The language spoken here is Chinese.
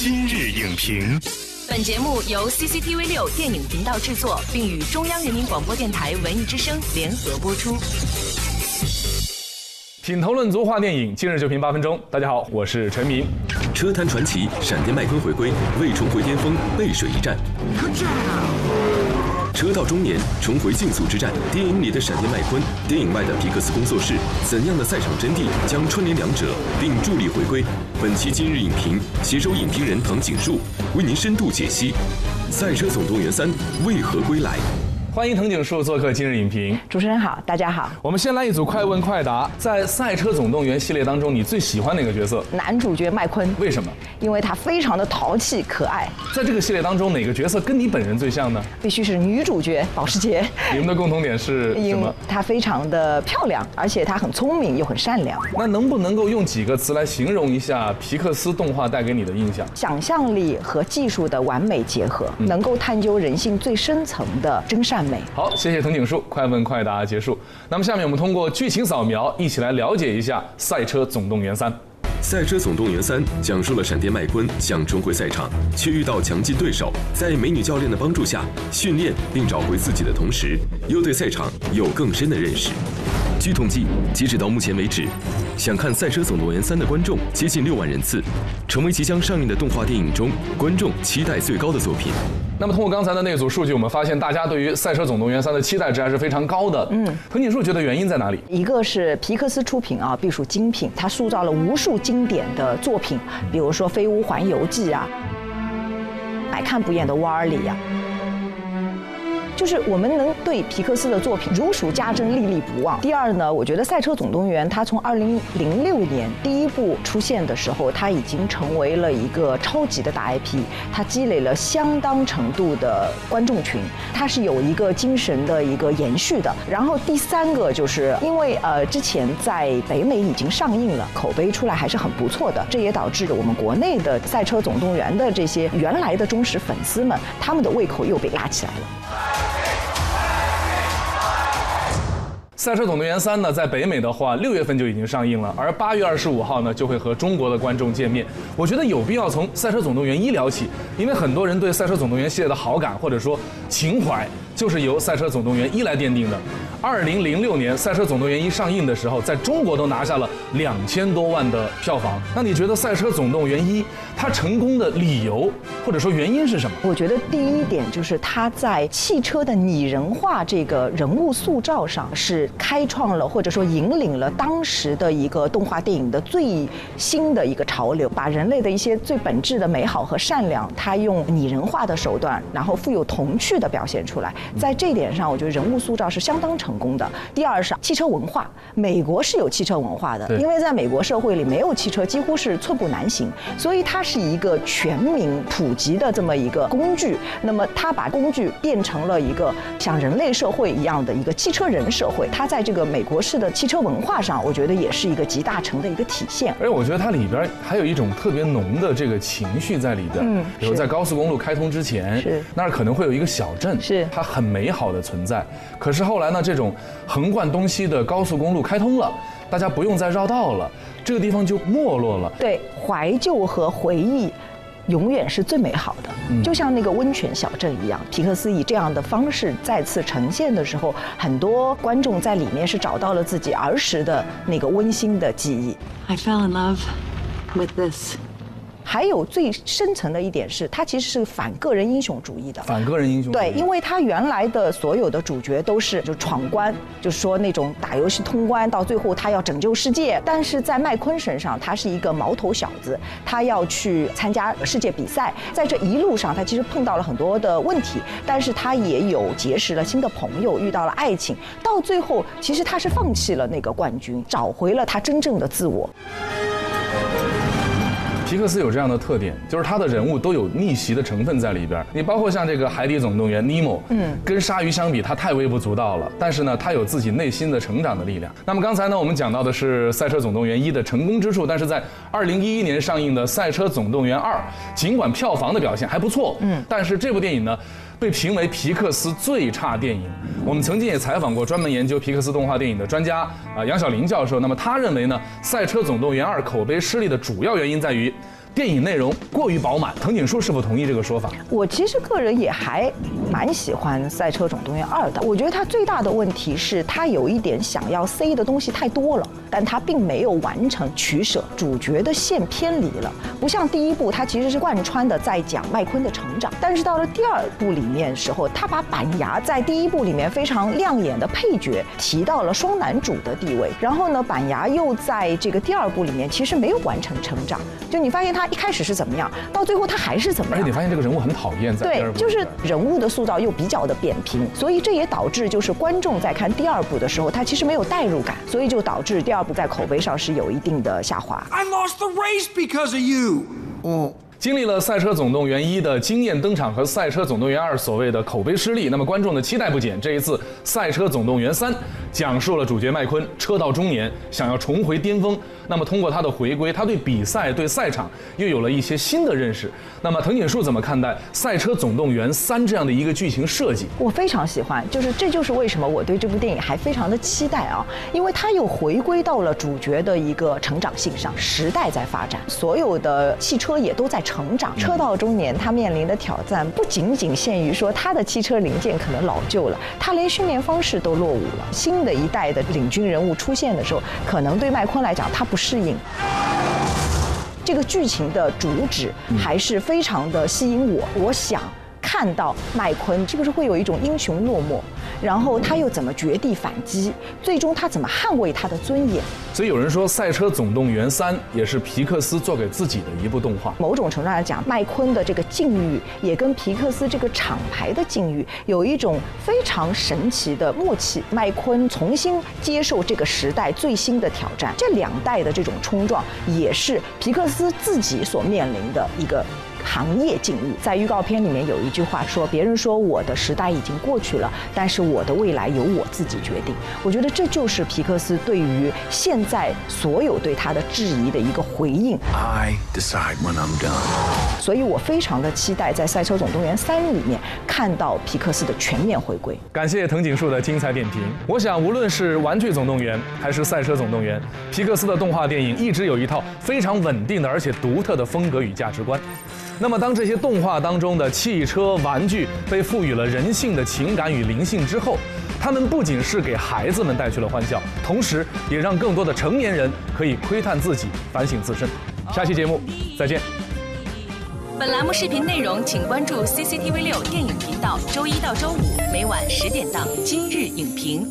今日影评，本节目由 CCTV 六电影频道制作，并与中央人民广播电台文艺之声联合播出。品头论足话电影，今日就评八分钟。大家好，我是陈明。车坛传奇，闪电麦昆回归，为重回巅峰背水一战。车到中年，重回竞速之战。电影里的闪电麦昆，电影外的皮克斯工作室，怎样的赛场真谛将串联两者，并助力回归？本期今日影评，携手影评人唐景树为您深度解析《赛车总动员三》为何归来。欢迎藤井树做客今日影评。主持人好，大家好。我们先来一组快问快答。在《赛车总动员》系列当中，你最喜欢哪个角色？男主角麦昆，为什么？因为他非常的淘气可爱。在这个系列当中，哪个角色跟你本人最像呢？必须是女主角保时捷。你们的共同点是什么？她非常的漂亮，而且她很聪明又很善良。那能不能够用几个词来形容一下皮克斯动画带给你的印象？想象力和技术的完美结合，能够探究人性最深层的真善美。好，谢谢。藤井树，快问快答结束。那么下面我们通过剧情扫描，一起来了解一下《赛车总动员三》。《赛车总动员三》讲述了闪电麦昆想重回赛场，却遇到强劲对手，在美女教练的帮助下训练并找回自己的同时，又对赛场有更深的认识。据统计，截止到目前为止，想看《赛车总动员三》的观众接近六万人次，成为即将上映的动画电影中观众期待最高的作品。那么，通过刚才的那组数据，我们发现大家对于《赛车总动员三》的期待值还是非常高的。嗯，藤井树觉得原因在哪里？一个是皮克斯出品啊，必属精品，它塑造了无数经典的作品，比如说《飞屋环游记》啊，百看不厌的《瓦尔里》呀。就是我们能对皮克斯的作品如数家珍、历历不忘。第二呢，我觉得《赛车总动员》它从二零零六年第一部出现的时候，它已经成为了一个超级的大 IP，它积累了相当程度的观众群，它是有一个精神的一个延续的。然后第三个就是因为呃之前在北美已经上映了，口碑出来还是很不错的，这也导致我们国内的《赛车总动员》的这些原来的忠实粉丝们，他们的胃口又被拉起来了。《赛车总动员三》呢，在北美的话，六月份就已经上映了，而八月二十五号呢，就会和中国的观众见面。我觉得有必要从《赛车总动员一》聊起，因为很多人对《赛车总动员》系列的好感或者说情怀，就是由《赛车总动员一》来奠定的。二零零六年《赛车总动员一》上映的时候，在中国都拿下了两千多万的票房。那你觉得《赛车总动员一》它成功的理由或者说原因是什么？我觉得第一点就是它在汽车的拟人化这个人物塑造上是。开创了或者说引领了当时的一个动画电影的最新的一个潮流，把人类的一些最本质的美好和善良，它用拟人化的手段，然后富有童趣的表现出来。在这点上，我觉得人物塑造是相当成功的。第二是汽车文化，美国是有汽车文化的，因为在美国社会里没有汽车几乎是寸步难行，所以它是一个全民普及的这么一个工具。那么它把工具变成了一个像人类社会一样的一个汽车人社会。它在这个美国式的汽车文化上，我觉得也是一个集大成的一个体现。而且我觉得它里边还有一种特别浓的这个情绪在里边。嗯，比如在高速公路开通之前，是那儿可能会有一个小镇，是它很美好的存在。可是后来呢，这种横贯东西的高速公路开通了，大家不用再绕道了，这个地方就没落了。对，怀旧和回忆。永远是最美好的，就像那个温泉小镇一样。皮克斯以这样的方式再次呈现的时候，很多观众在里面是找到了自己儿时的那个温馨的记忆。I fell in love with this. 还有最深层的一点是，它其实是反个人英雄主义的。反个人英雄对，因为他原来的所有的主角都是就闯关，就是说那种打游戏通关，到最后他要拯救世界。但是在麦昆身上，他是一个毛头小子，他要去参加世界比赛，在这一路上，他其实碰到了很多的问题，但是他也有结识了新的朋友，遇到了爱情。到最后，其实他是放弃了那个冠军，找回了他真正的自我。皮克斯有这样的特点，就是他的人物都有逆袭的成分在里边。你包括像这个《海底总动员》尼莫，嗯，跟鲨鱼相比，他太微不足道了。但是呢，他有自己内心的成长的力量。那么刚才呢，我们讲到的是《赛车总动员一》的成功之处，但是在二零一一年上映的《赛车总动员二》，尽管票房的表现还不错，嗯，但是这部电影呢？被评为皮克斯最差电影。我们曾经也采访过专门研究皮克斯动画电影的专家啊，杨晓林教授。那么他认为呢，《赛车总动员二》口碑失利的主要原因在于。电影内容过于饱满。藤井树是否同意这个说法？我其实个人也还蛮喜欢《赛车总动员二》的。我觉得它最大的问题是它有一点想要塞的东西太多了，但它并没有完成取舍，主角的线偏离了。不像第一部，它其实是贯穿的在讲麦昆的成长，但是到了第二部里面时候，他把板牙在第一部里面非常亮眼的配角提到了双男主的地位，然后呢，板牙又在这个第二部里面其实没有完成成长，就你发现他一开始是怎么样，到最后他还是怎么样。而且你发现这个人物很讨厌，在第二对，就是人物的塑造又比较的扁平，所以这也导致就是观众在看第二部的时候，他其实没有代入感，所以就导致第二部在口碑上是有一定的下滑。I lost the race because of you. Oh. 经历了《赛车总动员一》的惊艳登场和《赛车总动员二》所谓的口碑失利，那么观众的期待不减。这一次《赛车总动员三》讲述了主角麦昆车到中年，想要重回巅峰。那么通过他的回归，他对比赛、对赛场又有了一些新的认识。那么藤井树怎么看待《赛车总动员三》这样的一个剧情设计？我非常喜欢，就是这就是为什么我对这部电影还非常的期待啊，因为它又回归到了主角的一个成长性上，时代在发展，所有的汽车也都在成长，车到中年，他面临的挑战不仅仅限于说他的汽车零件可能老旧了，他连训练方式都落伍了，新的一代的领军人物出现的时候，可能对麦昆来讲他不适应。这个剧情的主旨还是非常的吸引我，我想看到麦昆是不是会有一种英雄落寞，然后他又怎么绝地反击，最终他怎么捍卫他的尊严。所以有人说，《赛车总动员三》也是皮克斯做给自己的一部动画。某种程度上来讲，麦昆的这个境遇也跟皮克斯这个厂牌的境遇有一种非常神奇的默契。麦昆重新接受这个时代最新的挑战，这两代的这种冲撞，也是皮克斯自己所面临的一个。行业境遇，在预告片里面有一句话说：“别人说我的时代已经过去了，但是我的未来由我自己决定。”我觉得这就是皮克斯对于现在所有对他的质疑的一个回应。I decide when I'm done. 所以我非常的期待在《赛车总动员三》里面看到皮克斯的全面回归。感谢藤井树的精彩点评。我想，无论是《玩具总动员》还是《赛车总动员》，皮克斯的动画电影一直有一套非常稳定的而且独特的风格与价值观。那么，当这些动画当中的汽车、玩具被赋予了人性的情感与灵性之后，他们不仅是给孩子们带去了欢笑，同时也让更多的成年人可以窥探自己、反省自身。下期节目再见。本栏目视频内容，请关注 CCTV 六电影频道，周一到周五每晚十点档《今日影评》。